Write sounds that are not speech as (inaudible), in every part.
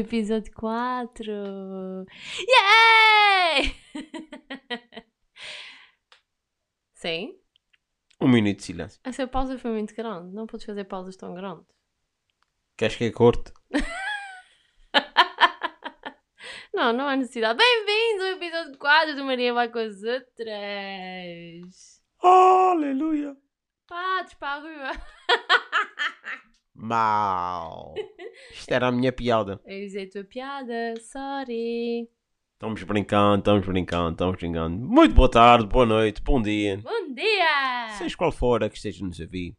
1. Começamos o episódio 4! Yay! (laughs) Sim? Um minuto de silêncio. Essa pausa foi muito grande. Não podes fazer pausas tão grandes. Queres que é corte? (laughs) não, não há necessidade. Bem-vindos ao episódio 4 do Maria vai com as outras. Aleluia! A rua. (laughs) Mal! (laughs) Isto era a minha piada. Eu usei a tua piada, sorry. Estamos brincando, estamos brincando, estamos brincando. Muito boa tarde, boa noite, bom dia. Bom dia! Seja qual for a que esteja nos a ouvir,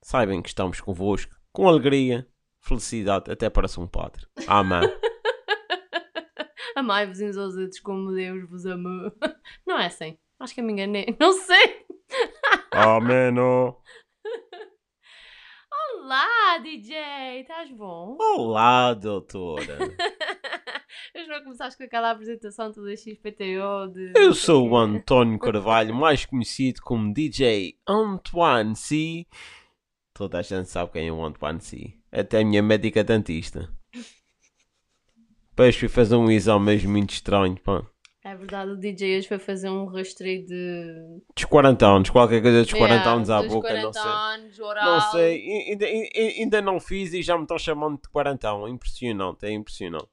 saibam que estamos convosco, com alegria, felicidade, até para São Padre. Amém. (laughs) Amai-vos uns aos outros como Deus vos amou. Não é assim? Acho que eu me enganei. Não sei. Amém. (laughs) Olá, DJ! Estás bom? Olá, doutora. (laughs) Hoje não começaste com aquela apresentação toda XPTO de... Eu sou o António (laughs) Carvalho, mais conhecido como DJ Antoine C. Toda a gente sabe quem é o Antoine C. Até a minha médica dentista. Depois fui fazer um exame mesmo muito estranho, pá. É verdade, o DJ hoje foi fazer um rastreio de... Dos 40 anos, qualquer coisa dos 40 Yeah, anos à dos boca, 40 não sei. anos, oral. Não sei, ainda, ai- ainda não fiz e já me estão chamando de quarentão. Impressionante, é impressionante.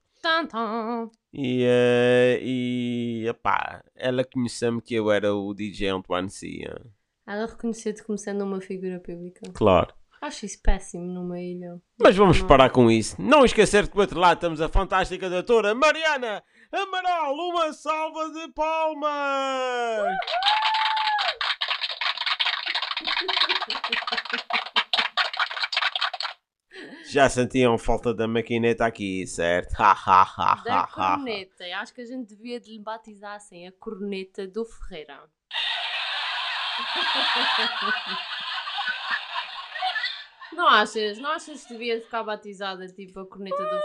E, eh, e epá, ela conheceu-me que eu era o DJ Antoine C. eh. Ela reconheceu-te como sendo uma figura pública. Claro. Acho isso péssimo numa ilha. Mas vamos Não. parar com isso. Não esquecer que do outro lado temos a fantástica doutora Mariana Amaral. Uma salva de palmas! (laughs) Já sentiam falta da maquineta aqui, certo? Ha, ha, ha, Da corneta. Acho que a gente devia de lhe batizar assim, a corneta do Ferreira. (laughs) Não achas? Não achas que devia ficar batizada tipo a corneta do?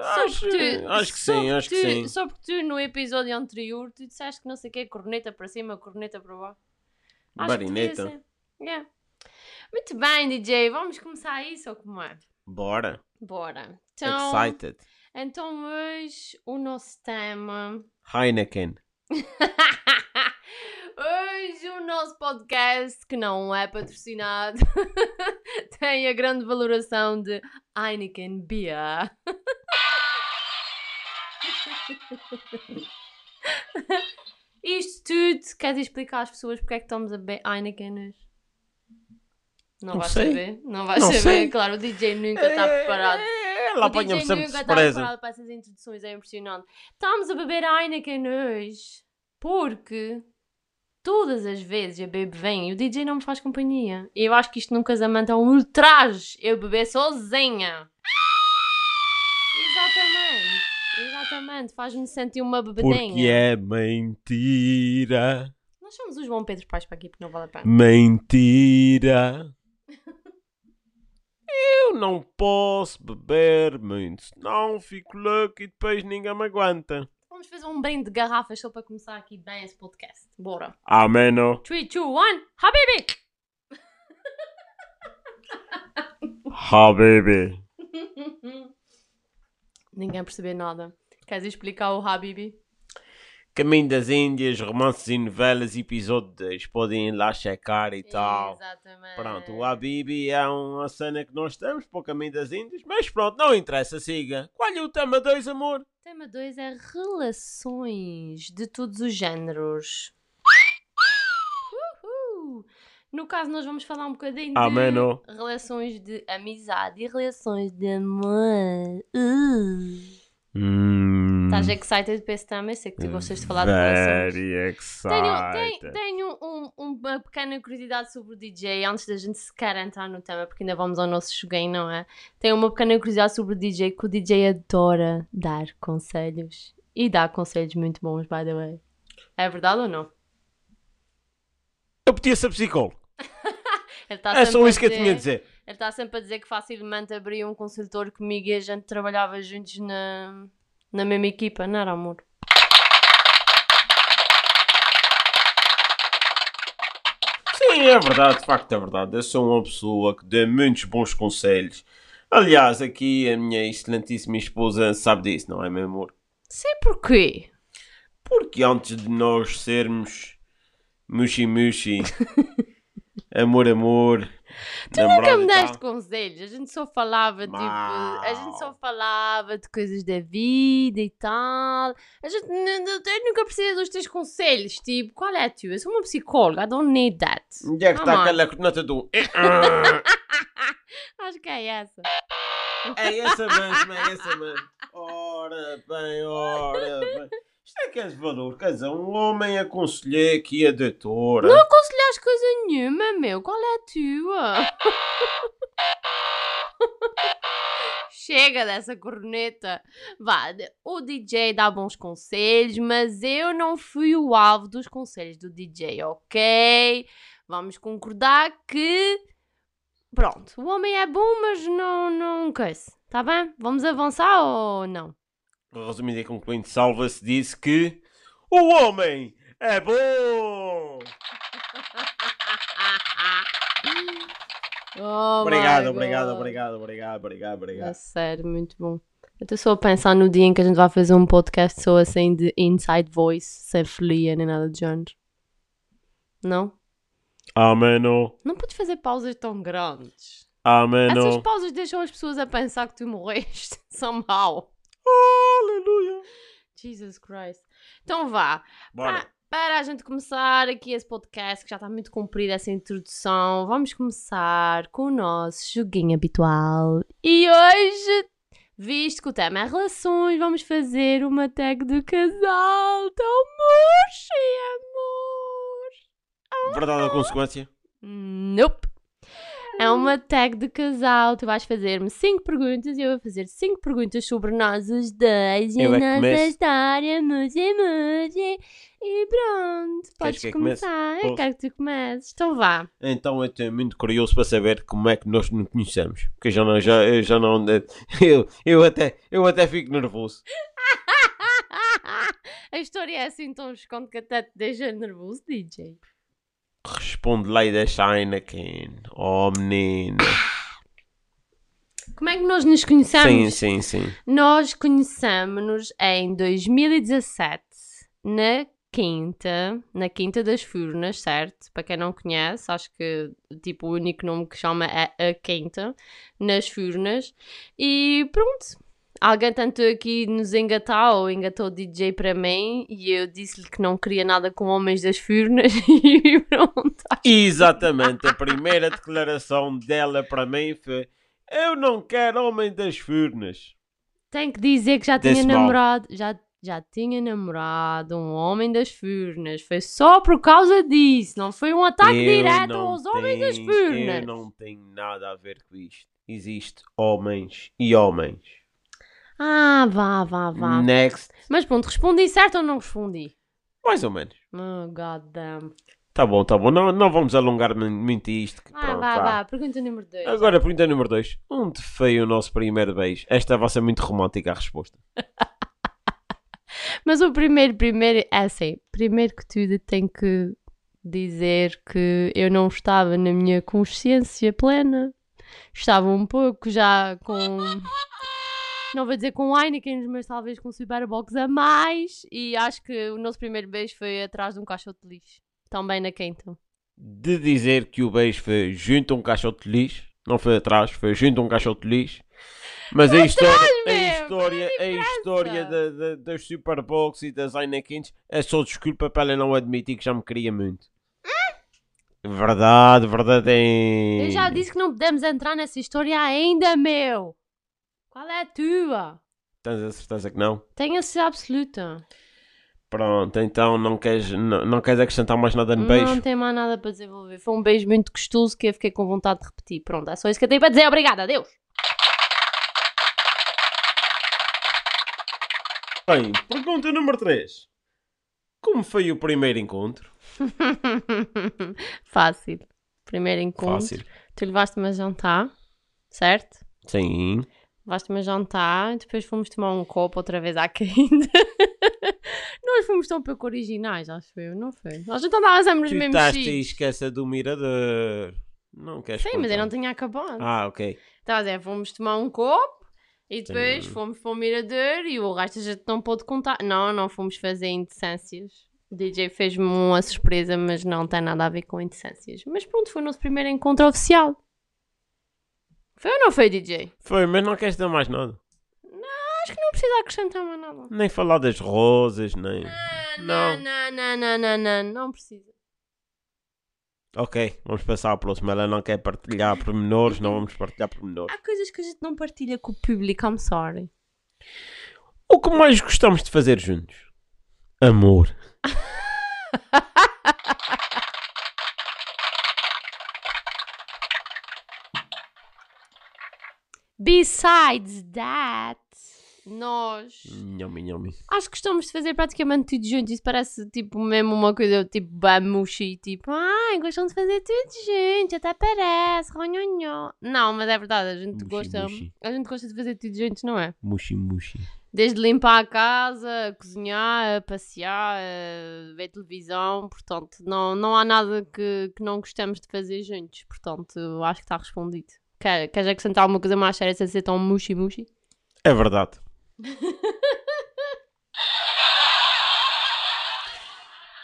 Só Acho, porque tu- acho que só sim, acho que tu- sim. Só porque tu no episódio anterior tu disseste que não sei o que corneta para cima, corneta para baixo. Acho que Barineta. Yeah. Muito bem, DJ, vamos começar isso ou como é? Bora. Bora. Então, Excited. então hoje o nosso tema. Heineken. (laughs) Nosso podcast, que não é patrocinado, (laughs) tem a grande valoração de Heineken Beer. (laughs) Isto tudo, queres explicar às pessoas porque é que estamos a beber Heineken hoje? Não, Não vais sei. saber, não vais Não saber, sei. claro, o DJ nunca está preparado. É, Ela O apanha-me DJ sempre nunca está preparado para essas introduções, é impressionante. Estamos a beber Heineken hoje porque todas as vezes eu bebo bem e o DJ não me faz companhia. Eu acho que isto num casamento é um ultraje eu beber sozinha. Exatamente, exatamente, faz-me sentir uma bebedinha. Porque é mentira. Nós somos os João Pedro Pais para aqui porque não vale a pena. Mentira. Eu não posso beber muito, senão fico louco e depois ninguém me aguenta. Vamos fazer um brinde de garrafas só para começar aqui bem esse podcast. Bora. Ameno. 3, 2, 1, Habibi! Habibi. (laughs) Ninguém percebeu nada. Queres explicar o Habibi? Caminho das Índias, romances e novelas, episódio 2. Podem ir lá checar e tal. Exatamente. Pronto, o Habibi é uma cena que nós temos para o Caminho das Índias, mas pronto, não interessa, siga. Qual é o tema 2, amor? Tema 2 é relações de todos os géneros. Uhul. No caso, nós vamos falar um bocadinho de Ameno. relações de amizade e relações de amor. Uh. Hum, Estás excited para esse tema? Eu sei que tu gostas de falar de relações. Very excited. Tenho, tenho, tenho um- uma pequena curiosidade sobre o DJ antes da gente sequer entrar no tema, porque ainda vamos ao nosso joguinho, não é? Tenho uma pequena curiosidade sobre o DJ que o DJ adora dar conselhos. E dá conselhos muito bons, by the way. É verdade ou não? Eu podia ser psicólogo. (laughs) Tá É só isso que eu tinha a dizer. Ele está sempre a dizer que facilmente abria um consultor comigo e a gente trabalhava juntos na, na mesma equipa, não era amor? Sim, é verdade, de facto é verdade. Eu sou uma pessoa que dá muitos bons conselhos. Aliás, aqui a minha excelentíssima esposa sabe disso, não é, meu amor? Sei porquê. Porque antes de nós sermos (laughs) mushi-mushi, amor-amor, Tu nunca me deste conselhos. A gente só falava, tipo, a gente só falava de coisas da vida e tal. A gente eu nunca precisa dos teus conselhos. Tipo, qual é a tua? Eu sou uma psicóloga, I don't need that. onde é que está aquela coordenada do... (laughs) Acho que é essa. É essa mesmo, é essa mesmo. Ora bem, ora bem. Isto é que é de valor, quer dizer, um homem aconselhei aqui a doutora. Não aconselhaste coisa nenhuma, meu. Qual é a tua? (laughs) Chega dessa corneta. Vá, o DJ dá bons conselhos, mas eu não fui o alvo dos conselhos do DJ, ok? Vamos concordar que. Pronto, o homem é bom, mas não, não. Tá bem? Vamos avançar ou não? Resumindo e concluindo, Salva-se disse que o homem é bom. (laughs) Oh Obrigado, obrigado, obrigado, obrigado, obrigado, obrigado. sério, muito bom. Eu estou só a pensar no dia em que a gente vai fazer um podcast só assim de inside voice, sem folia nem nada do género. Não? Ameno, Não podes fazer pausas tão grandes. Essas ameno. pausas deixam as pessoas a pensar que tu morreste, (laughs) somehow. Aleluia. Jesus Christ. Então vá. Bora. Para, para a gente começar aqui esse podcast, que já está muito comprido essa introdução, vamos começar com o nosso joguinho habitual. E hoje, visto que o tema é relações, vamos fazer uma tag do casal. Tão murchi, amor. Verdade ou consequência? Nope. É uma tag de casal. Tu vais fazer-me 5 perguntas e eu vou fazer 5 perguntas sobre nós os dois e Eu a é nossa começo. história, musi, musi. E pronto, podes que começar. Eu quero que tu comeces. Então vá. Então eu estou muito curioso para saber como é que nós nos conhecemos. Porque eu já não, já, eu já não, (laughs) eu, eu até, eu até fico nervoso. (laughs) a história é assim tão chocante que até te deixa nervoso, DJ. Responde lá e deixa a Anakin. Oh menino. Como é que nós nos conhecemos? Sim, sim, sim. Nós conhecemos-nos em 2017, na Quinta, na Quinta das Furnas, certo? Para quem não conhece, acho que tipo, o único nome que chama é a Quinta, nas Furnas. E pronto, alguém tentou aqui nos engatar, ou engatou o DJ para mim, e eu disse-lhe que não queria nada com homens das Furnas, (laughs) e pronto. Exatamente. A primeira declaração dela para mim foi: Eu não quero homem das furnas. Tenho que dizer que já tinha mal. namorado, já, já tinha namorado um homem das furnas. Foi só por causa disso, não foi um ataque Eu direto aos homens das tenho- furnas. Eu não tenho nada a ver com isto. Existe homens e homens. Ah, vá, vá, vá. Next. Mas pronto, respondi certo ou não respondi? Mais ou menos. Oh, god damn. Tá bom, tá bom. Não, não vamos alongar mu- muito isto. que Vai, pronto, vai, vá. vá. Pergunta número 2. Agora, pergunta número 2. Onde foi o nosso primeiro beijo? Esta vai ser muito romântica a resposta. (laughs) Mas o primeiro, primeiro, é assim. Primeiro que tudo, tenho que dizer que eu não estava na minha consciência plena. Estava um pouco já com. Não vou dizer com Heineken, mas talvez com Superbox a mais. E acho que o nosso primeiro beijo foi atrás de um caixote de lixo. Também na Quinta. De dizer que o beijo foi junto a um caixote de lixo. Não foi atrás, foi junto a um caixote de lixo. Mas a história, a história, a história da, da, das Superbox e das Heinekens é só desculpa para ela não admitir que já me queria muito. Verdade, verdade é. Eu já disse que não podemos entrar nessa história ainda, meu. Qual é a tua? Tens a certeza que não? Tenho a certeza absoluta. Pronto, então não queres, não, não queres acrescentar mais nada no beijo? Não tem mais nada para desenvolver. Foi um beijo muito gostoso que eu fiquei com vontade de repetir. Pronto, é só isso que eu tenho para dizer. Obrigada, adeus. Bem, pergunta número 3. Como foi o primeiro encontro? (laughs) Fácil. Primeiro encontro. Fácil. Tu levaste-me a jantar, certo? Sim. Levaste-me a jantar, depois fomos tomar um copo outra vez à quinta. (laughs) Nós fomos tão pouco originais, acho eu, não foi? Nós já andávamos sempre nos mesmos estás sítios. esquecer do mirador. Não queres Sim, mas eu não tinha acabado. Ah, ok. Estava a dizer, fomos tomar um copo e depois Sim. fomos para o mirador e o resto a gente não pôde contar. Não, não fomos fazer indecências. O DJ fez-me uma surpresa, mas não tem nada a ver com indecências. Mas pronto, foi o nosso primeiro encontro oficial. Foi ou não foi, DJ? Foi, mas não queres dar mais nada. Acho que não precisa acrescentar mais nada. Nem falar das rosas, nem. Não, Não. não, não, não, não, não, não precisa. Ok, vamos passar ao próximo. Ela não quer partilhar pormenores, não vamos partilhar pormenores. Há coisas que a gente não partilha com o público, I'm sorry. O que mais gostamos de fazer juntos? Amor. (laughs) Besides that, nós Nhami, nhami. acho que gostamos de fazer praticamente tudo juntos. Isso parece tipo mesmo uma coisa tipo bamushi, tipo, ai, gostam de fazer tudo juntos, até parece, ronhonhó. Não, mas é verdade, a gente Mushi, gosta, mushi. a gente gosta de fazer tudo juntos, não é? Mushi, mushi. Desde limpar a casa, a cozinhar, a passear, a ver televisão, portanto, não, não há nada que, que não gostamos de fazer juntos, portanto, acho que está respondido. Quer, queres acrescentar alguma coisa mais séria sem ser tão mushi-mushi? É verdade.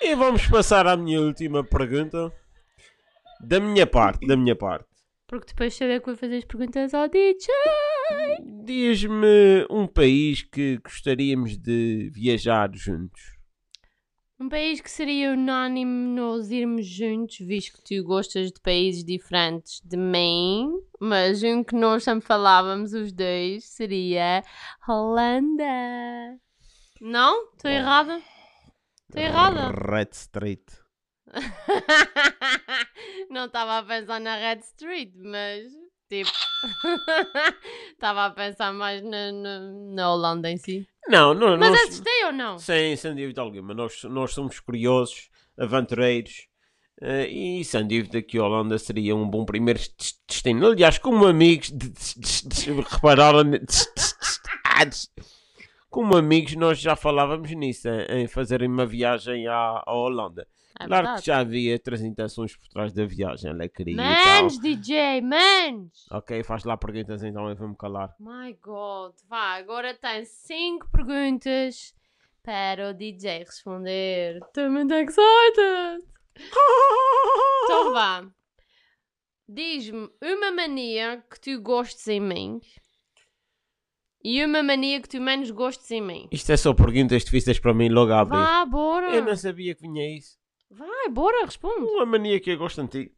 e vamos passar à minha última pergunta. Da minha parte, da minha parte. Porque depois saber que vou fazer as perguntas ao DJ. Diz-me um país que gostaríamos de viajar juntos. Um país que seria unânime nós irmos juntos, visto que tu gostas de países diferentes de mim, mas um que nós sempre falávamos os dois seria Holanda. Não? Estou errada? Estou errada? Red Street. (laughs) Não estava a pensar na Red Street, mas tipo. (laughs) Estava a pensar mais na, na, na Holanda em si. Não, não, Mas nós... assustei ou não? Sem, sem dúvida alguma. Nós, nós somos curiosos, aventureiros. eh, e sem dúvida que a Holanda seria um bom primeiro des- destino. Aliás, como amigos, repararam, como amigos, nós já falávamos nisso, em, em fazerem uma viagem à, à Holanda. É claro que já havia outras intenções por trás da viagem, ela queria. Manos, DJ, manos! Ok, faz lá perguntas então, eu vou-me calar. My God, vá, agora tem 5 perguntas para o DJ responder. Estou muito excited! (laughs) Então vá. Diz-me uma mania que tu gostes em mim e uma mania que tu menos gostes em mim. Isto é só perguntas difíceis para mim logo a abrir. Vá, bora! Eu não sabia que vinha isso. Vai, bora, responde. Uma mania que eu gosto de ti.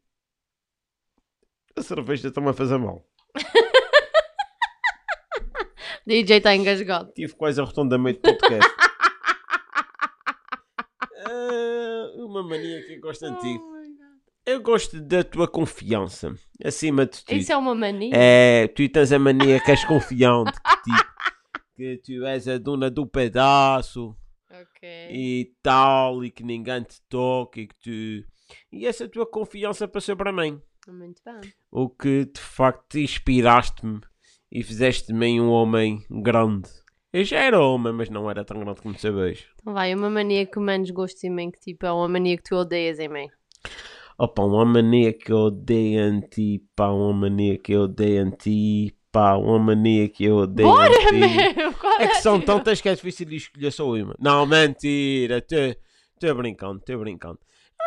A cerveja está-me a fazer mal. (laughs) DJ está engasgado. Tive quase a rotunda meio de podcast. (laughs) Ah, uma mania que eu gosto de ti. Oh. Eu gosto da tua confiança. Acima de tudo. Isso é uma mania? É, tu tens a mania que és confiante. Que, tipo, que tu és a dona do pedaço. Ok. e tal, e que ninguém te toque, e que tu. E essa tua confiança passou para mim. Muito bem. O que de facto inspiraste-me e fizeste de mim um homem grande. Eu já era homem, mas não era tão grande como sabes. Então vai, uma mania que menos gostes em mim, que tipo é uma mania que tu odeias em mim. Opa, uma mania que eu odeio em ti, pá, uma mania que eu odeio em ti, pá, uma mania que eu odeio Bora, meu! Qual É que são tantas que é difícil de escolher só uma. Não, mentira, estou brincando, estou brincando.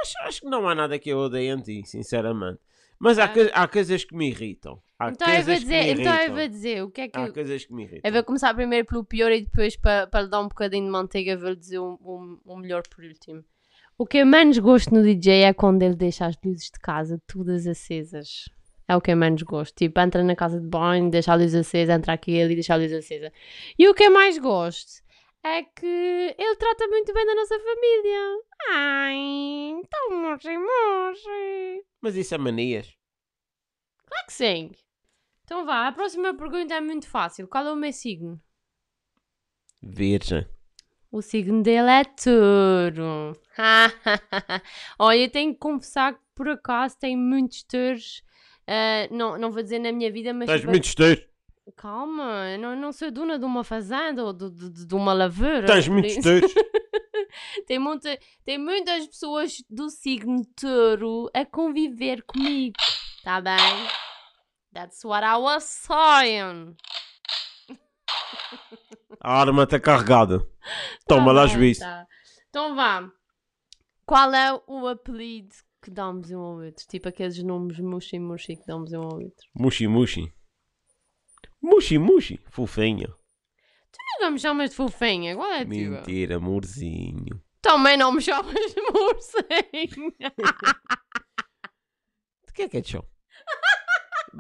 Acho, acho que não há nada que eu odeie em ti, sinceramente. Mas há, Ah. há coisas que me irritam. Há Então eu coisas vou que dizer, então eu vou dizer o que é que Há eu... coisas que me irritam. Eu vou começar primeiro pelo pior e depois para, para lhe dar um bocadinho de manteiga vou-lhe dizer o um, um, melhor por último. O que eu menos gosto no DJ é quando ele deixa as luzes de casa todas acesas. É o que eu menos gosto. Tipo, entra na casa de banho, deixa a luz acesa, entra aqui e deixa a luz acesa. E o que eu mais gosto é que ele trata muito bem da nossa família. Ai, tão mochi, mochi. Mas isso é manias. Claro que sim. Então vá, a próxima pergunta é muito fácil. Qual é o meu signo? Virgem. O signo dele é touro. (laughs) Olha, eu tenho que confessar que por acaso tem muitos touros. Ah, não, não vou dizer na minha vida, mas. Tens tipo, muitos touros. Calma, não, não sou dona de uma fazenda ou de, de, de uma lavoura. Tens muitos touros. (laughs) tem, muita, tem muitas pessoas do signo touro a conviver comigo. Tá bem? That's what I was saying. A arma está carregada. Toma Tá lá, juiz. tá. Então vá. Qual é o apelido que damos um ao outro? Tipo aqueles nomes mushi mushi que damos um ao outro. Mushi, mushi. Mushi, mushi. Fofinha. Nunca me chamas de fofinha. Qual é a tua? Mentira, amorzinho. Também não me chamas de morcego. (laughs) De que é que é de chão?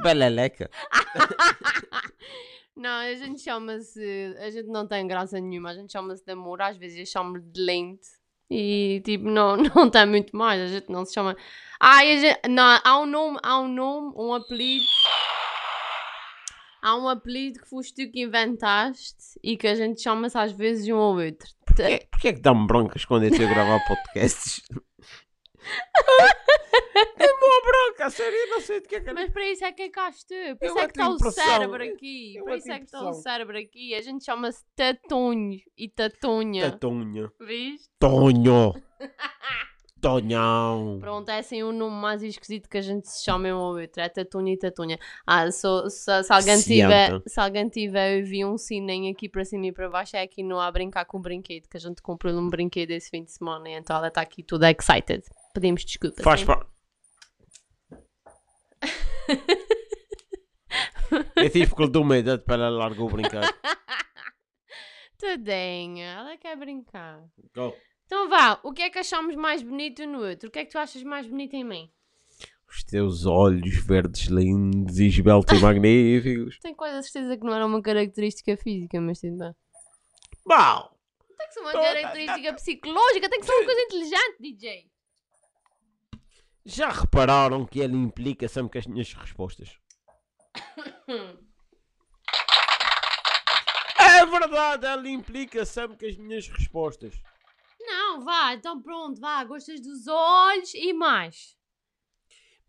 Beleleca. (laughs) Não, a gente chama-se. A gente não tem graça nenhuma. A gente chama-se de amor. Às vezes eu chamo de lente. E tipo, não, (laughs) não tem muito mais. A gente não se chama. Ai, gente, não, há um nome, há um nome, um apelido. Há um apelido que foste tu que inventaste e que a gente chama-se às vezes um ao outro. Porquê, porquê é que dá-me broncas quando eu estou a gravar podcasts? (laughs) Dá-me uma bronca, a sério, eu não sei de que é que... Mas para isso é que cá estou. Por Eu isso é que está o impressão, cérebro aqui. eu Por isso é que está o impressão. cérebro aqui. A gente chama-se tatunho e tatunha. Tatunha. Viste? Tonho. (laughs) Tonhão. Pronto, é assim o nome mais esquisito que a gente se chama um ao outro. É tatunha e tatunha. Ah, se, se alguém tiver, Cianta. se alguém tiver eu vi um sininho aqui para cima e para baixo, é aqui no a brincar com o brinquedo, que a gente comprou um brinquedo esse fim de semana, e então ela está aqui toda excited. Pedimos desculpa. Faz sim? parte. Eu tive que lhe dar uma idade para ela largar o brincar. (laughs) Tadinha, ela quer brincar. Go. Então vá, o que é que achamos mais bonito no outro? O que é que tu achas mais bonito em mim? Os teus olhos verdes lindos e esbeltos e (laughs) magníficos. Tenho quase a certeza que não era uma característica física, mas tudo bem. Bom, Tem que ser uma característica psicológica, tem que ser uma coisa inteligente, DJ. Já repararam que ele implica sempre com as minhas respostas? (coughs) É verdade, ela implica sempre com as minhas respostas. Não, vá, então pronto, vá, gostas dos olhos e mais.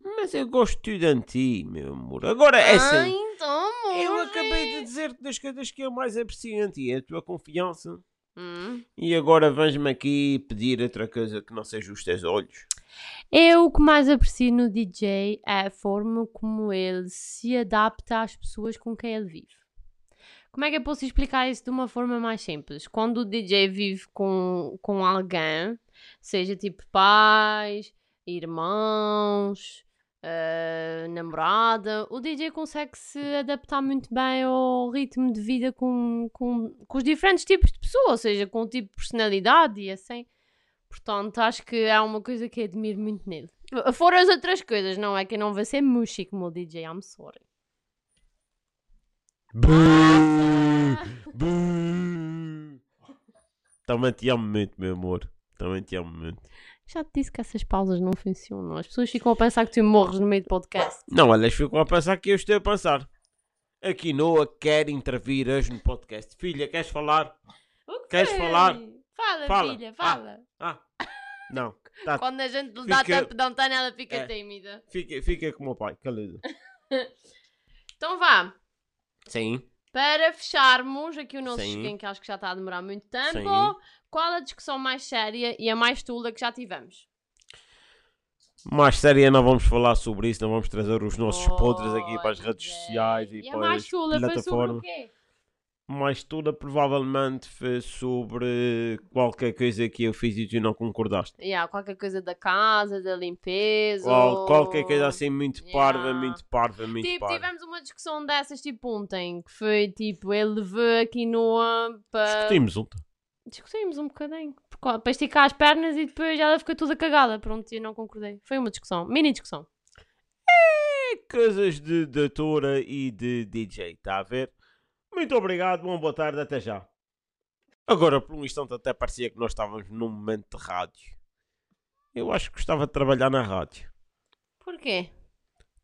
Mas eu gosto de ti, meu amor. Agora é Ah, assim. então, amor. Eu acabei de dizer-te das coisas que eu mais aprecio em ti, é a tua confiança. Hum. E agora vens-me aqui pedir outra coisa que não seja os teus olhos. Eu o que mais aprecio no DJ é a forma como ele se adapta às pessoas com quem ele vive. Como é que eu posso explicar isso de uma forma mais simples? Quando o DJ vive com, com alguém, seja tipo pais, irmãos, eh, namorada, o DJ consegue se adaptar muito bem ao ritmo de vida com, com, com os diferentes tipos de pessoas, ou seja, com o tipo de personalidade e assim. Portanto, acho que é uma coisa que admiro muito nele. Fora as outras coisas, não é que eu não vou ser mushy como o DJ, I'm sorry. Também te amo muito, meu amor. Também te amo muito. Já te disse que essas pausas não funcionam. As pessoas ficam a pensar que tu morres no meio do podcast. Não, elas ficam a pensar que eu estou a pensar. Aqui Noah quer intervir hoje no podcast. Filha, queres falar? O Queres falar? Fala, Fala. filha, Ah. fala. Ah, (laughs) não. Tá, Quando a gente lhe dá Fica- tá ela fica É. tímida. fica, fica com o meu pai, calado. (laughs) Então vá. Sim. Para fecharmos aqui o nosso joguinho, que acho que já está a demorar muito tempo, Sim. qual a discussão mais séria e a mais tula que já tivemos? Mais séria, não vamos falar sobre isso, não vamos trazer os nossos podres aqui para as redes é. sociais e, E a para mais as tula foi sobre o plataformas. quê? Mais toda provavelmente foi sobre qualquer coisa que eu fiz e tu não concordaste. Yeah, qualquer coisa da casa, da limpeza. Ou- qualquer coisa assim muito parva, Yeah. muito parva, muito Tipo, parva. tivemos uma discussão dessas tipo ontem, que foi tipo, ele levou aqui Noah para. Discutimos ontem. Discutimos um bocadinho. Para esticar as pernas e depois ela ficou toda cagada. Pronto, eu não concordei. Foi uma discussão, mini discussão. É coisas de doutora e de DJ, está a ver? Muito obrigado, bom boa tarde, até já. Agora, por um instante, até parecia que nós estávamos num momento de rádio. Eu acho que gostava de trabalhar na rádio. Porquê?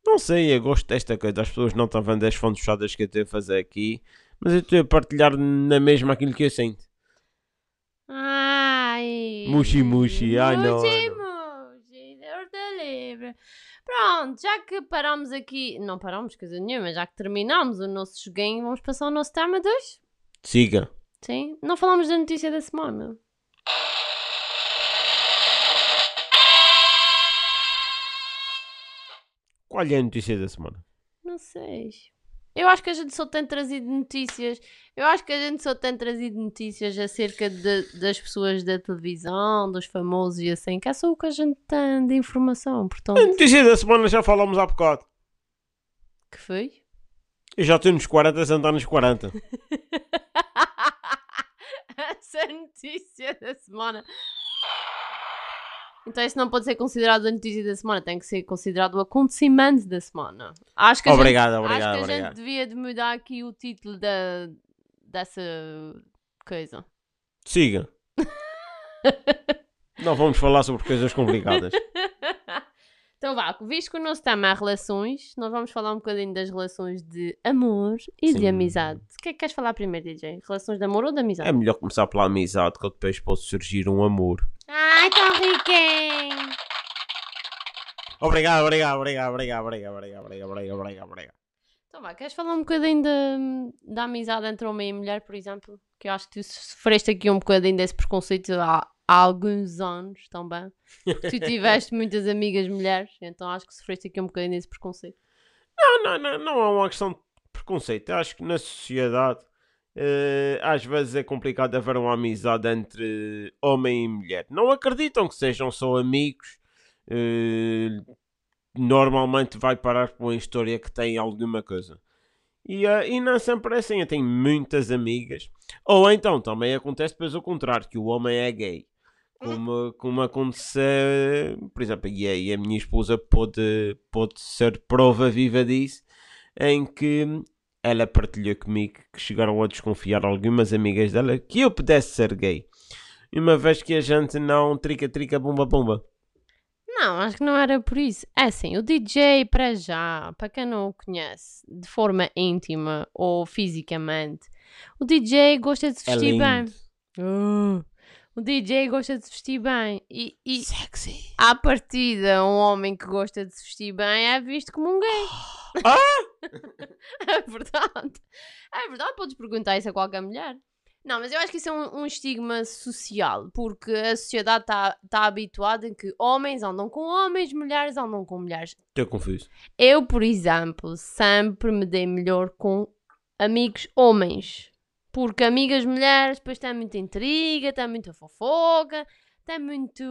Não sei, eu gosto desta coisa. As pessoas não estão vendo as fontes fechadas que eu estou a fazer aqui, mas eu estou a partilhar na mesma aquilo que eu sinto. Ai. Mushi, mushi, ai, não, Mushi, ai, mushi, Deus te livre. Pronto, já que paramos aqui. Não paramos coisa nenhuma, já que terminamos o nosso joguinho, vamos passar ao nosso tema 2. Siga. Sim? Não falamos da notícia da semana. Qual é a notícia da semana? Não sei. Eu acho que a gente só tem trazido notícias. Eu acho que a gente só tem trazido notícias acerca de, das pessoas da televisão, dos famosos e assim, que é só o que a gente tem de informação. A Portanto, notícia da semana já falamos há bocado. que foi? Eu já estou nos 40, sentar nos 40. Essa é a notícia da semana. Então isso não pode ser considerado a notícia da semana, tem que ser considerado o acontecimento da semana. Acho que a Obrigado, gente, obrigado, acho que a obrigado. gente devia de mudar aqui o título da, dessa coisa. Siga. (laughs) Não vamos falar sobre coisas complicadas. (laughs) Então vá, visto que o nosso tema é relações, nós vamos falar um bocadinho das relações de amor e de Sim. amizade. O que é que queres falar primeiro, DJ? Relações de amor ou de amizade? É melhor começar pela amizade, que depois pode surgir um amor. Ai, tão riquinho! Obrigado, obrigado, obrigado, obrigado, obrigado, obrigado, obrigado, obrigado, obrigado, obrigado. Então vá, queres falar um bocadinho da, da amizade entre homem e mulher, por exemplo? Que eu acho que tu sofreste aqui um bocadinho desse preconceito há, há alguns anos também. Tu tiveste muitas amigas mulheres, então acho que sofreste aqui um bocadinho desse preconceito. Não, não, não, não é uma questão de preconceito. Eu acho que na sociedade eh, às vezes é complicado haver uma amizade entre homem e mulher. Não acreditam que sejam só amigos. eh, normalmente vai parar com a história que tem alguma coisa. E, eh, e não sempre é assim. Eu tenho muitas amigas. Ou então também acontece depois o contrário, que o homem é gay. Como, como aconteceu, por exemplo, e a, e a minha esposa pode, pode ser prova viva disso, em que ela partilhou comigo que chegaram a desconfiar algumas amigas dela que eu pudesse ser gay. Uma vez que a gente não trica-trica, bomba-bomba. Não, acho que não era por isso. É assim, o DJ, para já, para quem não o conhece, de forma íntima ou fisicamente, o DJ gosta de se É vestir lindo. bem. Ah, o DJ gosta de se vestir bem. E, e Sexy. à partida, um homem que gosta de se vestir bem é visto como um gay. (laughs) é verdade. É verdade, podes perguntar isso a qualquer mulher. Não, mas eu acho que isso é um, um estigma social, porque a sociedade está tá habituada em que homens andam com homens, mulheres andam com mulheres. Estou confuso. Eu, por exemplo, sempre me dei melhor com amigos homens. Porque amigas mulheres depois têm muita intriga, têm muita fofoca, têm muito.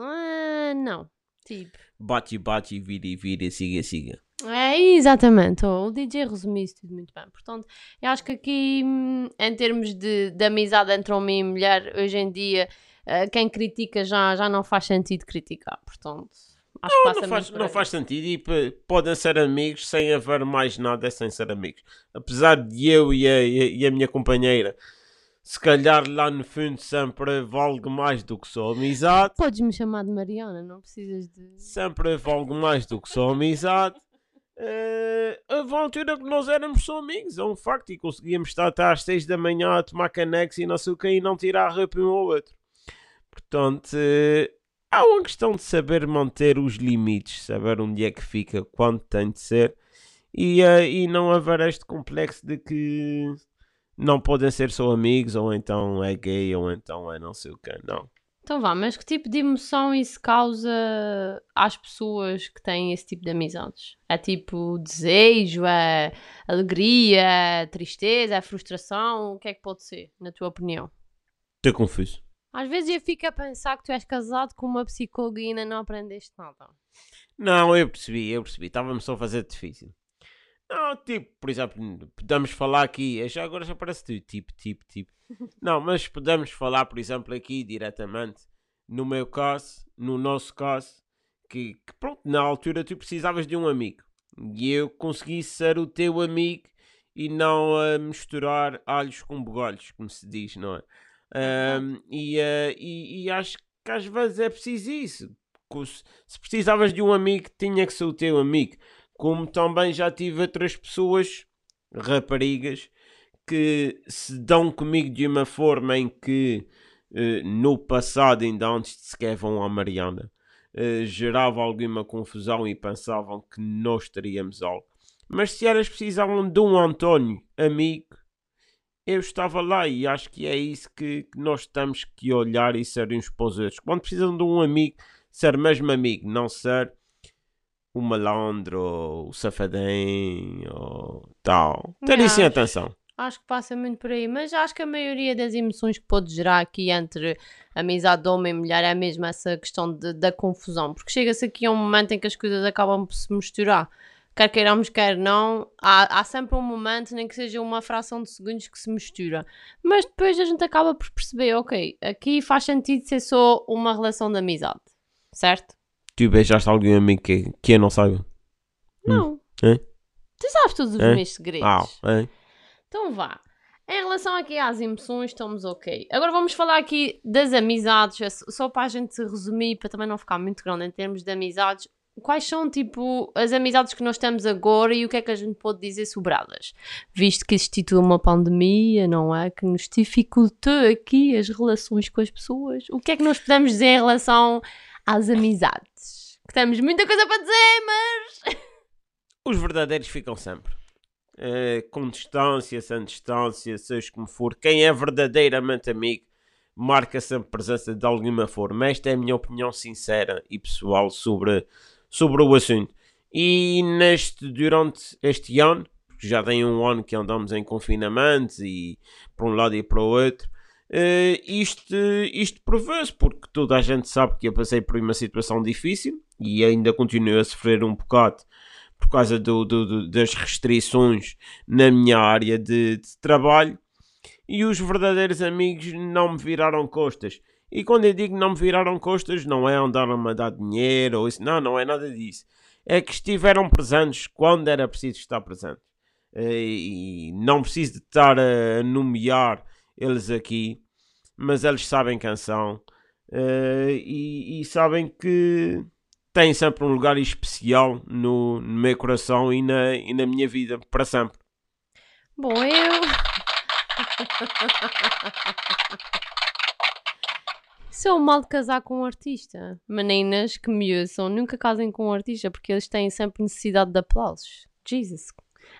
Ah, não. Tipo. Bate, bate, vira, vira, siga, siga. É, exatamente. Oh, o DJ resumiu isso tudo muito bem. Portanto, eu acho que aqui, em termos de, de amizade entre homem e mulher, hoje em dia, eh, quem critica já, já não faz sentido criticar. Portanto, acho que passa Não faz, não faz sentido e podem ser amigos sem haver mais nada sem ser amigos. Apesar de eu e a, e a minha companheira, se calhar lá no fundo sempre valgo mais do que só amizade. Podes me chamar de Mariana, não precisas de. sempre valgo mais do que só amizade. Eh, houve uma altura que nós éramos só amigos, é um facto, e conseguíamos estar até às 6 da manhã a tomar canecos e não sei o que e não tirar a roupa um ao outro. Portanto, eh, há uma questão de saber manter os limites, saber onde é que fica, quando tem de ser, e, eh, e não haver este complexo de que não podem ser só amigos, ou então é gay, ou então é não sei o que, não. Então vá, mas que tipo de emoção isso causa às pessoas que têm esse tipo de amizades? É tipo desejo, é alegria, é tristeza, é frustração? O que é que pode ser, na tua opinião? Estou confuso. Às vezes eu fico a pensar que tu és casado com uma psicóloga e ainda não aprendeste nada. Não, eu percebi, eu percebi. Estava-me só a fazer difícil. Não, tipo, por exemplo, podemos falar aqui. Já agora já parece tu, tipo, tipo, tipo. (laughs) Não, mas podemos falar, por exemplo, aqui diretamente. No meu caso, no nosso caso, que, que pronto, na altura tu precisavas de um amigo. E eu consegui ser o teu amigo e não a misturar alhos com bugalhos, como se diz, não é? E, eh, e, e acho que às vezes é preciso isso. Se- precisavas de um amigo, tinha que ser o teu amigo. Como também já tive outras pessoas, raparigas, que se dão comigo de uma forma em que eh, no passado, ainda antes de sequer vão à Mariana, eh, gerava alguma confusão e pensavam que nós teríamos algo. Mas se elas precisavam de um António amigo, eu estava lá e acho que é isso que, que nós temos que olhar e ser uns para os outros. Quando precisam de um amigo, ser mesmo amigo, não ser o malandro, ou o safadém, ou tal. Ter isso em atenção. Acho que passa muito por aí, mas acho que a maioria das emoções que pode gerar aqui entre amizade de homem e mulher é mesmo essa questão de- da confusão, porque chega-se aqui a um momento em que as coisas acabam por se misturar. Quer queiramos, quer não, há, há sempre um momento, nem que seja uma fração de segundos, que se mistura. Mas depois a gente acaba por perceber, ok, aqui faz sentido ser só uma relação de amizade, certo? Tu beijaste algum amigo que, que eu não saiba? Não. É? Tu sabes todos os É? meus segredos. Ah? Então vá. Em relação aqui às emoções, estamos ok. Agora vamos falar aqui das amizades, é só- só para a gente resumir, para também não ficar muito grande em termos de amizades. Quais são, tipo, as amizades que nós temos agora e o que é que a gente pode dizer sobre elas? Visto que existiu uma pandemia, não é? Que nos dificultou aqui as relações com as pessoas. O que é que nós podemos dizer em relação às amizades? Que temos muita coisa para dizer, mas... Os verdadeiros ficam sempre. Eh, com distância, sem distância, seja como for. Quem é verdadeiramente amigo marca sempre presença de alguma forma. Esta é a minha opinião sincera e pessoal sobre, sobre o assunto. E neste, durante este ano, já tem um ano que andamos em confinamento e para um lado e para o outro, eh, isto, isto provou-se porque toda a gente sabe que eu passei por uma situação difícil e ainda continuo a sofrer um bocado por causa do, do- do- das restrições na minha área de, de trabalho e os verdadeiros amigos não me viraram costas. E quando eu digo não me viraram costas, não é andaram-me a dar dinheiro ou isso, não, não é nada disso. É que estiveram presentes quando era preciso estar presentes. Eh, E não preciso de estar a nomear eles aqui, mas eles sabem quem são eh, e, e sabem que têm sempre um lugar especial no, no meu coração e na, e na minha vida para sempre. Bom, eu. (laughs) Isso é o mal de casar com um artista. Meninas que me ouçam, nunca casem com um artista porque eles têm sempre necessidade de aplausos. Jesus.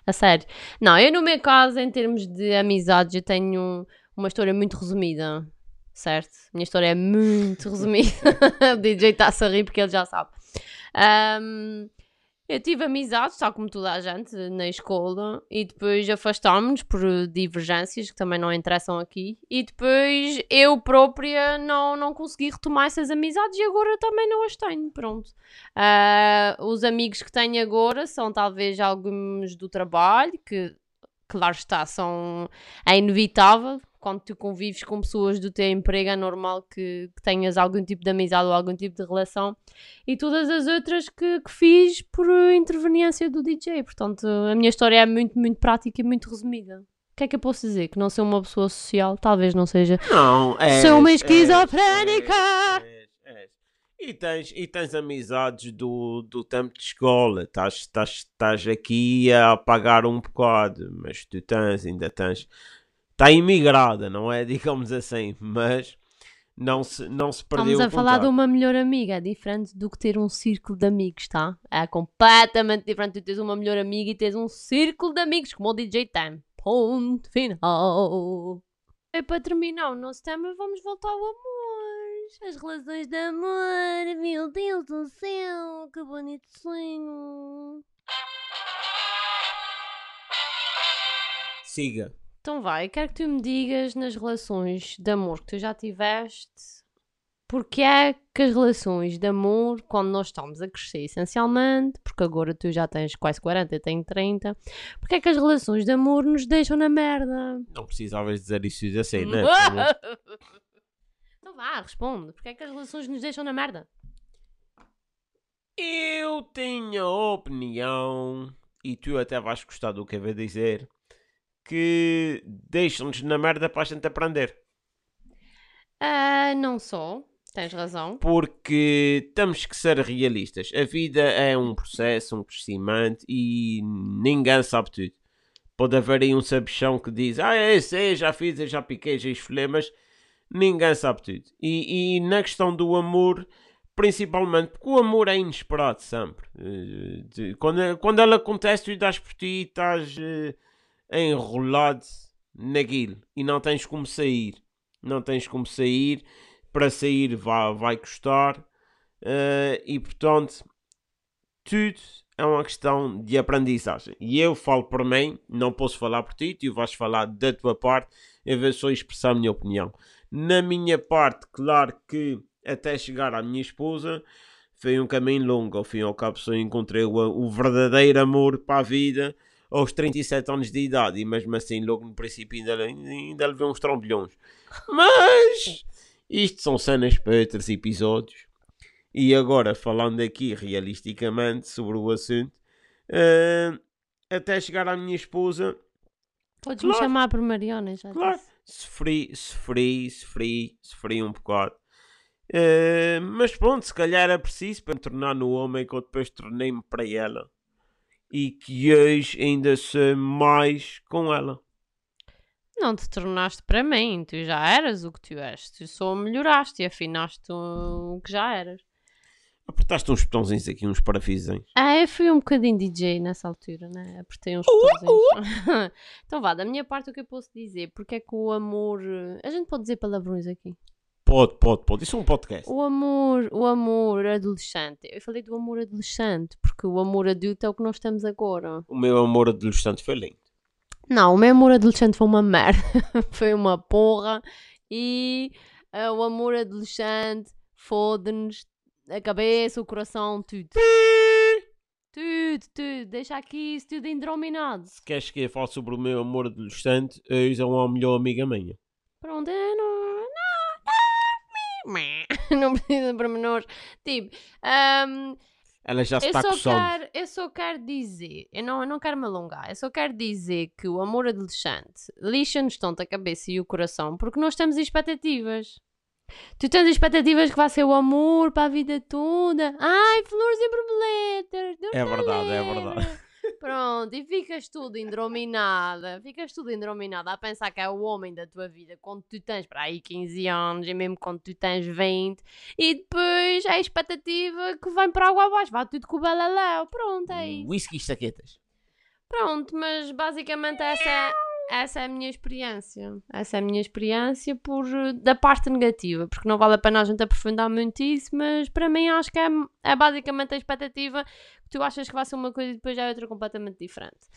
A sério. Não, eu no meu caso, em termos de amizades, eu tenho uma história muito resumida. Certo? Minha história é muito (laughs) resumida. o DJ está-se a rir porque ele já sabe. Ahm, eu tive amizades, tal como toda a gente, na escola, e depois afastámos-nos por divergências que também não interessam aqui, e depois eu própria não, não consegui retomar essas amizades e agora também não as tenho. Pronto. Ah, os amigos que tenho agora são talvez alguns do trabalho, que, claro está, são, é inevitável. Quando tu convives com pessoas do teu emprego, é normal que, que tenhas algum tipo de amizade ou algum tipo de relação e todas as outras que, que fiz por interveniência do DJ. Portanto, a minha história é muito, muito prática e muito resumida. O que é que eu posso dizer? Que não sou uma pessoa social? Talvez não seja. Não, és, Sou uma esquizofrénica! és, és, és. E tens, e tens amizades do, do tempo de escola. Estás, estás, estás aqui a apagar um bocado, mas tu tens, ainda tens. Está imigrada, não é? (laughs) Digamos assim, mas não se, não se perdeu Estamos a o falar de uma melhor amiga. É diferente do que ter um círculo de amigos, tá? É completamente diferente de teres uma melhor amiga e teres um círculo de amigos, como o DJ tem. Ponto final. E para terminar o nosso tema, vamos voltar ao amor. As relações de amor. Meu Deus do céu, que bonitinho. Siga. Então vai, quero que tu me digas nas relações de amor que tu já tiveste, porque é que as relações de amor, quando nós estamos a crescer essencialmente, porque agora tu já tens quase 40, eu tenho 30, porque é que as relações de amor nos deixam na merda? Não precisavas dizer isso assim, né? (laughs) então vá, responde, porque é que as relações nos deixam na merda? Eu tenho a opinião, e tu até vais gostar do que eu vou dizer, que deixam-nos na merda para a gente aprender. Ah, não só, tens razão. Porque temos que ser realistas. A vida é um processo, um crescimento e ninguém sabe tudo. Pode haver aí um sabichão que diz: Ah, eu sei, já fiz, eu já piquei, já esfolhei, mas ninguém sabe tudo. E, e na questão do amor, principalmente, porque o amor é inesperado sempre. Eh, Quando, quando ele acontece, tu dás por ti e estás eh, enrolado naquilo e não tens como sair. Não tens como sair. Para sair vai, vai custar. Eh, e portanto, tudo é uma questão de aprendizagem. E eu falo por mim, não posso falar por ti, tu vais falar da tua parte, eu vou só expressar a minha opinião. Na minha parte, claro que até chegar à minha esposa foi um caminho longo. Ao fim e ao cabo, só encontrei o, o verdadeiro amor para a vida aos 37 anos de idade. E mesmo assim, logo no princípio, ainda, ainda levei uns trombolhões. Mas isto são cenas para outros episódios. E agora, falando aqui realisticamente sobre o assunto, uh, até chegar à minha esposa. Podes-me claro, chamar por Mariona, já Claro, disse. sofri, sofri, sofri, sofri um bocado. Uh, mas pronto, se calhar era preciso para me tornar no homem que eu depois tornei-me para ela. E que hoje ainda sou mais com ela. Não te tornaste para mim, tu já eras o que tu és. Tu só melhoraste e afinaste o que já eras. Apertaste uns botãozinhos aqui, uns parafisos. Ah, eu fui um bocadinho DJ nessa altura, né? Apertei uns botõezinhos. (laughs) então vá, da minha parte o que eu posso dizer? Porque é que o amor... A gente pode dizer palavrões aqui? Pode, pode, pode. Isso é um podcast. O amor, o amor adolescente. Eu falei do amor adolescente, porque o amor adulto é o que nós temos agora. O meu amor adolescente foi lindo. Não, o meu amor adolescente foi uma merda. (laughs) foi uma porra. E uh, o amor adolescente foda-nos a cabeça, o coração, tudo. tudo, tudo. Deixa aqui isso tudo indrominado. Se queres que eu fale sobre o meu amor adolescente, eu é uma melhor amiga minha. Pronto, eu não. (laughs) Não, precisa de pormenores. Tipo, um, ela já está com sono. Quero, eu só quero dizer, eu não, eu não quero me alongar, eu só quero dizer que o amor adolescente lixa-nos tanto a cabeça e o coração porque nós temos expectativas. Tu tens expectativas que vai ser o amor para a vida toda. Ai, flores e borboletas. É verdade, é verdade. Pronto, e ficas tudo indrominada, ficas tudo indrominada a pensar que é o homem da tua vida quando tu tens para aí 15 anos e mesmo quando tu tens 20 e depois é a expectativa que vem para água abaixo, vai tudo com o balaléu, pronto, é isso. Whisky e saquetas. Pronto, mas basicamente essa é essa é a minha experiência. Essa é a minha experiência por, da parte negativa, porque não vale a pena a gente aprofundar muito isso, mas para mim acho que é, é basicamente a expectativa que tu achas que vai ser uma coisa e depois já é outra completamente diferente.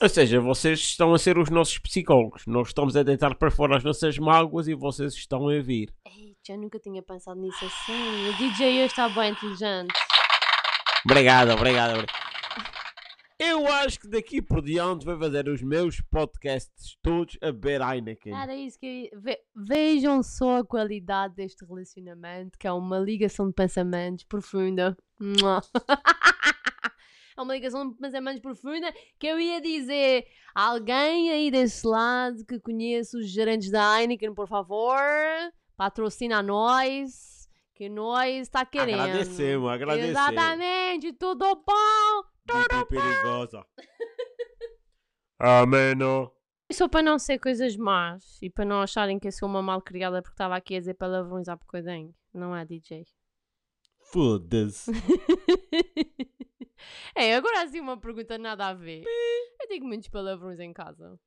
Ou seja, vocês estão a ser os nossos psicólogos. Nós estamos a deitar para fora as nossas mágoas e vocês estão a vir. Ei, já nunca tinha pensado nisso assim. O DJ hoje está bem inteligente. Obrigado, obrigado. obrigado. Eu acho que daqui por diante vou fazer os meus podcasts todos a beber Heineken. Era isso que eu... Vejam só a qualidade deste relacionamento, que é uma ligação de pensamentos profunda. (laughs) é uma ligação de pensamentos profunda que eu ia dizer alguém aí desse lado que conheça os gerentes da Heineken, por favor, patrocina a nós, que nós está querendo. Agradecemos, agradecemos. Exatamente, tudo bom? Muito perigosa. (laughs) Ameno. Só para não ser coisas más e para não acharem que eu sou uma mal criada porque estava aqui a dizer palavrões há bocadinho. Não é, DJ? Foda-se. (laughs) é, agora assim uma pergunta nada a ver. Eu digo muitos palavrões em casa.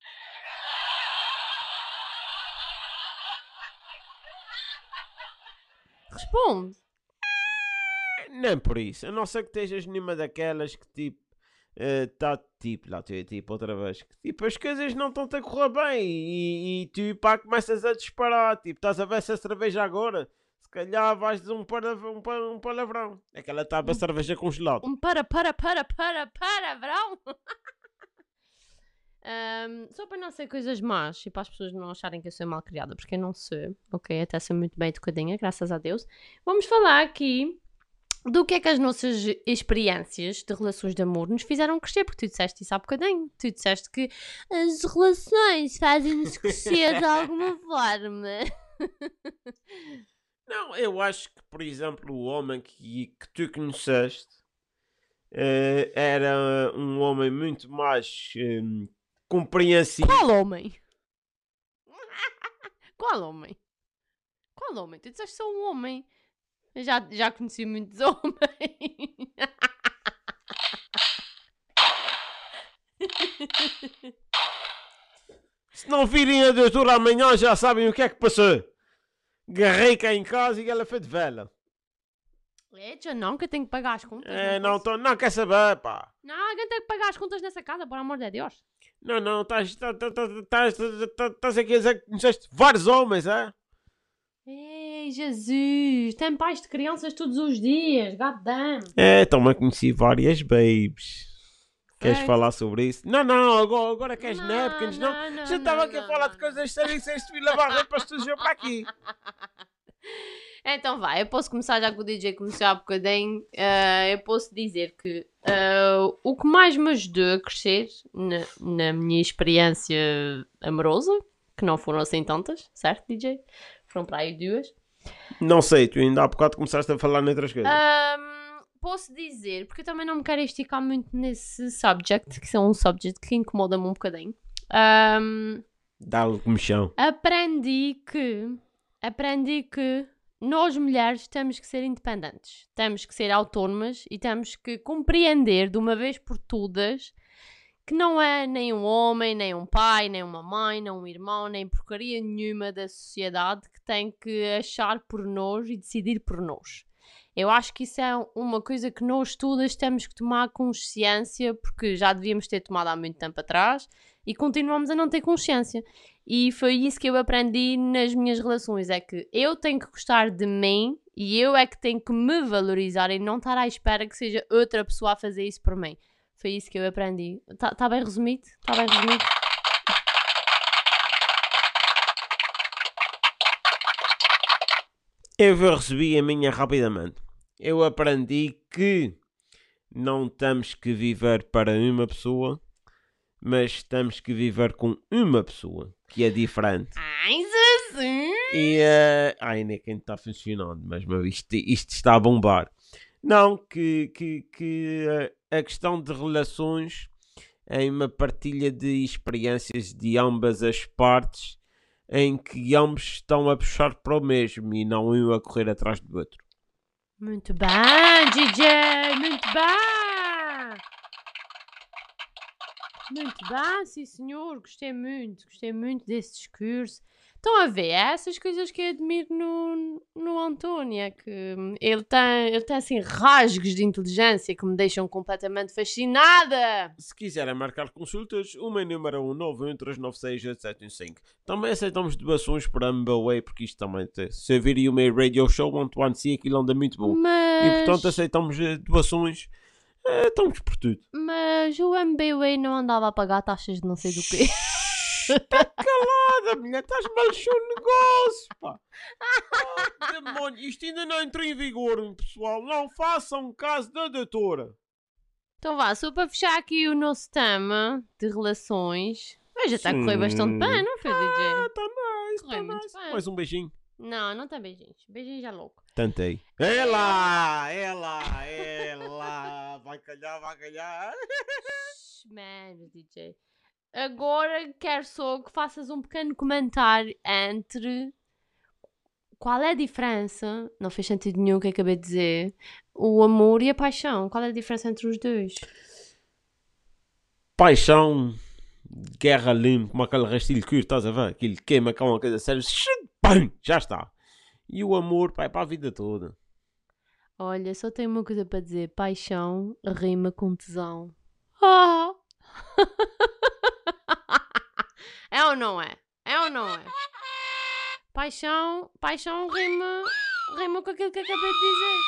(laughs) Responde. Nem por isso. A não ser que estejas nenhuma daquelas que tipo. Está uh, tipo, lá tu é tipo outra vez. Que, tipo, as coisas não estão a correr bem e, e tu pá começas a disparar. Tipo, estás a ver essa cerveja agora. Se calhar vais dizer um, para, um, um palavrão. É que ela está a cerveja congelada. Um para, para, para, para, palavrão. (laughs) Um, só para não ser coisas más e para as pessoas não acharem que eu sou mal criada, porque eu não sou, ok? Até sou muito bem educadinha, graças a Deus. Vamos falar aqui do que é que as nossas experiências de relações de amor nos fizeram crescer, porque tu disseste isso há bocadinho. Tu disseste que as relações fazem-nos crescer de alguma (laughs) forma. Não, eu acho que, por exemplo, o homem que, que tu conheceste uh, era um homem muito mais um, compreensivo. Qual homem? (laughs) Qual homem? Qual homem? Tu disseste só um homem. Já, já conheci muitos homens. Se não virem a doutora amanhã, já sabem o que é que passou. Garrei cá em casa e ela foi de vela. É, já não, que eu tenho que pagar as contas. É, não, tô, não quer saber, pá. Não, alguém tem que pagar as contas nessa casa, por amor de Deus. Não, não, estás tá, tá, tá, aqui a dizer que conheceste vários homens, é? Ei, Jesus, tem pais de crianças todos os dias, god damn. É, toma conheci várias babes. Queres Foi. falar sobre isso? Não, não, agora, agora queres Não, napkins, não? não, não, Já estava aqui a falar de coisas sérias sem vir lavar roupas sujas para aqui. (laughs) Então vai, eu posso começar já que o DJ começou há bocadinho. eh, eu posso dizer que eh, o que mais me ajudou a crescer na, na minha experiência amorosa, que não foram assim tantas, certo, DJ? Foram para aí duas. Não sei, tu ainda há bocado começaste a falar noutras coisas. Ahm, posso dizer, porque eu também não me quero esticar muito nesse subject, que é um subject que incomoda-me um bocadinho. Ahm, Dá-lhe comichão. aprendi que aprendi que nós mulheres temos que ser independentes, temos que ser autónomas e temos que compreender de uma vez por todas que não é nem um homem, nem um pai, nem uma mãe, nem um irmão, nem porcaria nenhuma da sociedade que tem que achar por nós e decidir por nós. Eu acho que isso é uma coisa que nós todas temos que tomar consciência, porque já devíamos ter tomado há muito tempo atrás e continuamos a não ter consciência. E foi isso que eu aprendi nas minhas relações: é que eu tenho que gostar de mim e eu é que tenho que me valorizar e não estar à espera que seja outra pessoa a fazer isso por mim. Foi isso que eu aprendi. Está tá bem resumido? Está bem resumido? Eu recebi a minha rapidamente. Eu aprendi que não temos que viver para uma pessoa, mas temos que viver com uma pessoa, que é diferente. Ai, Jesus! E eh, ai, nem quem está funcionando, mas meu, isto, isto está a bombar. Não, que, que, que eh, a questão de relações é uma partilha de experiências de ambas as partes em que ambos estão a puxar para o mesmo e não um a correr atrás do outro. Muito bem, DJ! Muito bem! Muito bem, sim senhor. Gostei muito, gostei muito desse discurso. Estão a ver, é essas coisas que eu admiro no, no António, é que hum, ele tem, ele tem assim rasgos de inteligência que me deixam completamente fascinada. Se quiserem marcar consultas, o meu número é 191396875. Também aceitamos doações para Mbaway, porque isto também tem. Se eu vir o meu radio show, one to one, sim, aquilo anda muito bom. Mas, E portanto aceitamos eh, doações. Eh, estamos por tudo. mas o MBWay não andava a pagar taxas de não sei do quê. Está calada, mulher, estás mal o negócio, pá. Oh, demônio, isto ainda não entrou em vigor, pessoal. Não façam caso da doutora. Então vá, só para fechar aqui o nosso tema de relações. Mas já está a correr bastante bem, não foi, Ah, DJ? está nice, Correu está muito nice. bem. Mais um beijinho. Não, não tem beijinhos. Beijinhos já louco. Tantei. Ela, ela, ela. Vai calhar, vai calhar. Mano, DJ. Agora quero só que faças um pequeno comentário entre qual é a diferença, não fez sentido nenhum o que acabei de dizer, o amor e a paixão. Qual é a diferença entre os dois? Paixão, guerra limpo, como aquele restilho de cuir, estás a ver? Aquilo queima com uma coisa séria. Já está. E o amor, pá, é para a vida toda. Olha, só tenho uma coisa para dizer: paixão rima com tesão. Ah! (laughs) É ou não é? É ou não é? Paixão, paixão rima, rima com aquilo que acabei de dizer.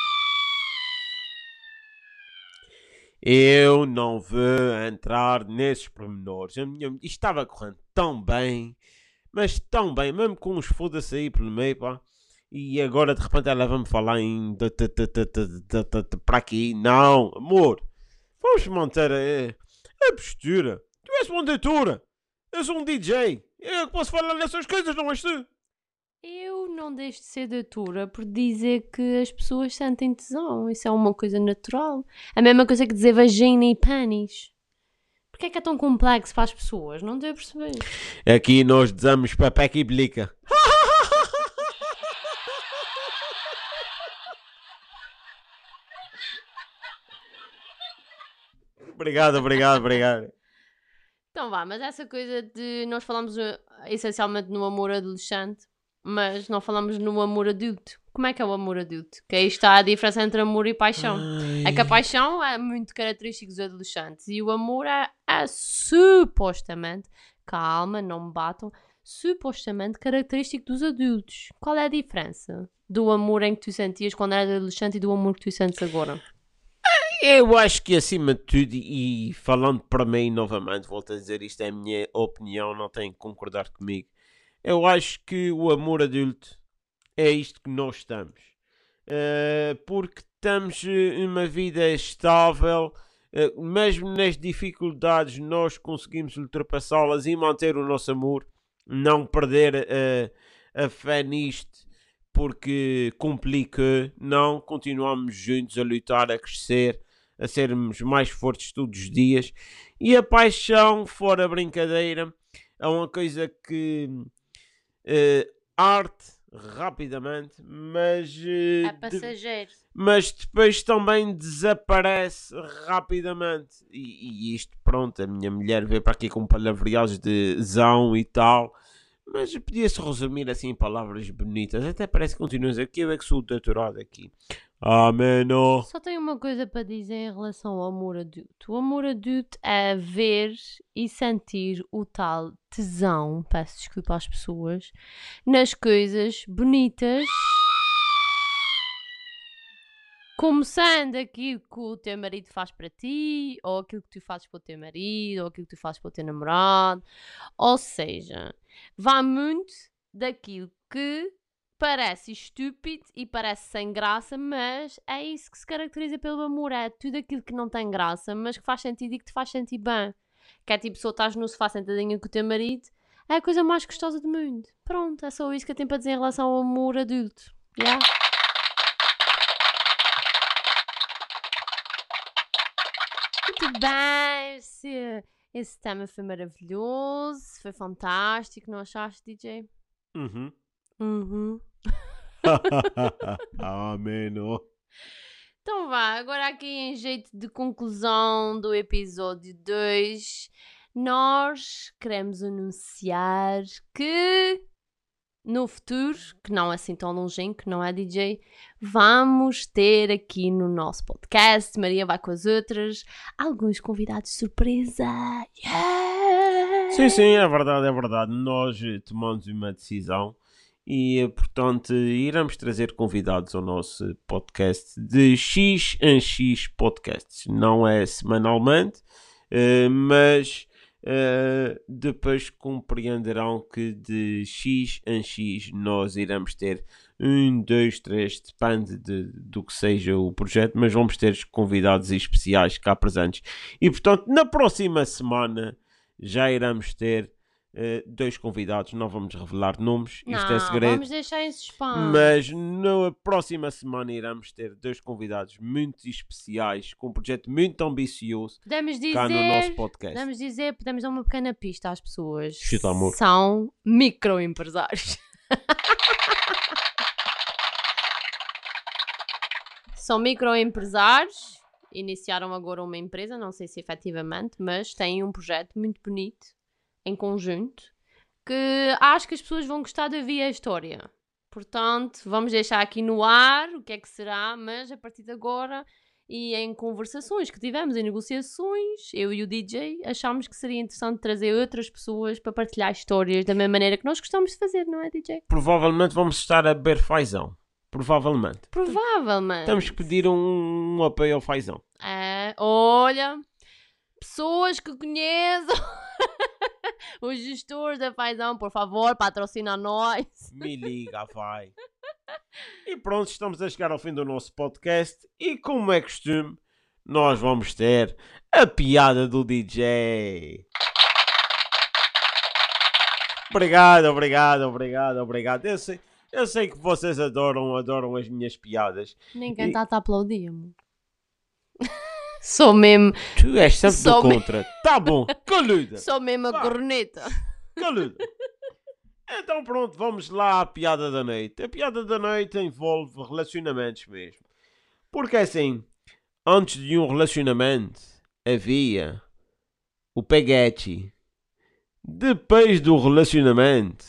Eu não vou entrar nesses pormenores. Isto estava correndo tão bem, mas tão bem, mesmo com uns foda-se aí pelo meio, pá. E agora de repente ela vai-me falar em. para aqui. Não, amor. Vamos manter a, a postura. Tu és uma doutora. Eu sou um DJ. Eu que posso falar nessas coisas, não és tu? Eu não deixo de ser doutora por dizer que as pessoas sentem tesão. Isso é uma coisa natural. A mesma coisa que dizer vagina e pênis. Porquê é que é tão complexo para as pessoas? Não devo perceber. Aqui nós dizemos papeca e blica. (laughs) obrigado, obrigado, obrigado. Então vá, mas essa coisa de nós falamos eh, essencialmente no amor adolescente, mas não falamos no amor adulto, Como é que é o amor adulto? Que aí está a diferença entre amor e paixão. Ai. É que a paixão é muito característico dos adolescentes e o amor é, é supostamente, calma, não me batam, supostamente característico dos adultos. Qual é a diferença do amor em que tu sentias quando eras adolescente e do amor que tu sentes agora? Eu acho que acima de tudo, e falando para mim novamente, volto a dizer isto é a minha opinião, não tem que concordar comigo. Eu acho que o amor adulto é isto que nós estamos. Eh, porque estamos eh, uma vida estável, eh, mesmo nas dificuldades nós conseguimos ultrapassá-las e manter o nosso amor, não perder eh, a fé nisto porque complica, não, continuamos juntos a lutar, a crescer, a sermos mais fortes todos os dias. E a paixão, fora brincadeira, é uma coisa que eh, arte rapidamente, mas, eh, É de- passageiro. mas depois também desaparece rapidamente. E, e isto, pronto, a minha mulher veio para aqui com palavreados de zão e tal. Mas podia-se resumir assim em palavras bonitas. Até parece que continuas a dizer que eu é que sou o doutorado aqui. Amém. ó. Só tenho uma coisa para dizer em relação ao amor adulto. O amor adulto é ver e sentir o tal tesão, peço desculpa às pessoas, nas coisas bonitas. Começando aquilo que o teu marido faz para ti, ou aquilo que tu fazes para o teu marido, ou aquilo que tu fazes para o teu namorado. Ou seja, vai muito daquilo que parece estúpido e parece sem graça, mas é isso que se caracteriza pelo amor. É tudo aquilo que não tem graça, mas que faz sentido e que te faz sentir bem. Que é tipo, se estás no sofá sentadinho com o teu marido, é a coisa mais gostosa do mundo. Pronto, é só isso que eu tenho para dizer em relação ao amor adulto. Yeah? Muito bem, esse, esse tema foi maravilhoso, foi fantástico, não achaste, DJ? Uhum. Uhum. (laughs) Amém. ó. Então vá, agora aqui em jeito de conclusão do episódio 2, nós queremos anunciar que no futuro, que não é assim tão longínquo, não é DJ, vamos ter aqui no nosso podcast, Maria vai com as outras, alguns convidados surpresa. Yeah! Sim, sim, é verdade, é verdade. Nós tomamos uma decisão e, portanto, iremos trazer convidados ao nosso podcast de X em X podcasts. Não é semanalmente, eh, mas eh, depois compreenderão que de X em X nós iremos ter um, dois, três, depende de- do que seja o projeto, mas vamos ter convidados especiais cá presentes. E, portanto, na próxima semana já iremos ter eh, dois convidados, não vamos revelar nomes, isto não, é segredo. vamos deixar em suspense. Mas na próxima semana iremos ter dois convidados muito especiais, com um projeto muito ambicioso Podemos dizer... cá no nosso podcast. Podemos dizer, podemos dar uma pequena pista às pessoas. Chuta, amor. São microempresários. (laughs) São microempresários, iniciaram agora uma empresa, não sei se efetivamente, mas têm um projeto muito bonito em conjunto que acho que as pessoas vão gostar de ouvir a história. Portanto, vamos deixar aqui no ar o que é que será, mas a partir de agora e em conversações que tivemos, em negociações, eu e o DJ achámos que seria interessante trazer outras pessoas para partilhar histórias da mesma maneira que nós gostamos de fazer, não é, DJ? Provavelmente vamos estar a beber fazão. Provavelmente. Provavelmente. Temos que pedir um, um apoio ao fazão. É, olha, pessoas que conheçam (laughs) (laughs) os gestores da Faisão, por favor, patrocina nós. (laughs) Me liga, vai. E pronto, estamos a chegar ao fim do nosso podcast. E como é costume, nós vamos ter a piada do DJ. Obrigado, obrigado, obrigado, obrigado. Eu sei, eu sei que vocês adoram, adoram as minhas piadas. Ninguém está a aplaudir, amor. Sou mesmo, Tu és sempre Só do me- contra. Tá bom, (laughs) caluda. sou mesmo a corneta. Caluda. Então pronto, vamos lá à piada da noite. A piada da noite envolve relacionamentos mesmo. Porque assim, antes de um relacionamento havia o peguete. Depois do relacionamento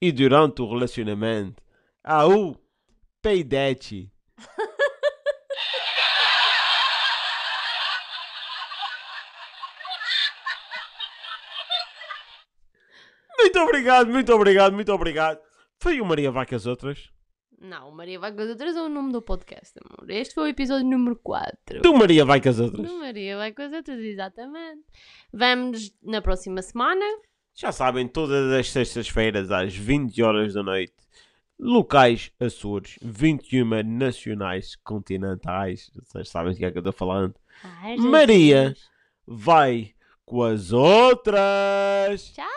e durante o relacionamento há o peidete. Muito obrigado, muito obrigado, muito obrigado. Foi o Maria vai com as outras. Não, Maria vai com as outras é o nome do podcast, amor. Este foi o episódio número 4. Do Maria vai com as outras. Do Maria vai com as outras, exatamente. Vamos na próxima semana. Já sabem, todas as sextas-feiras às 20 horas da noite. Locais Açores, 21 nacionais continentais. Vocês sabem do que é que eu estou falando. Ai, Maria. Vai com as outras. Tchau.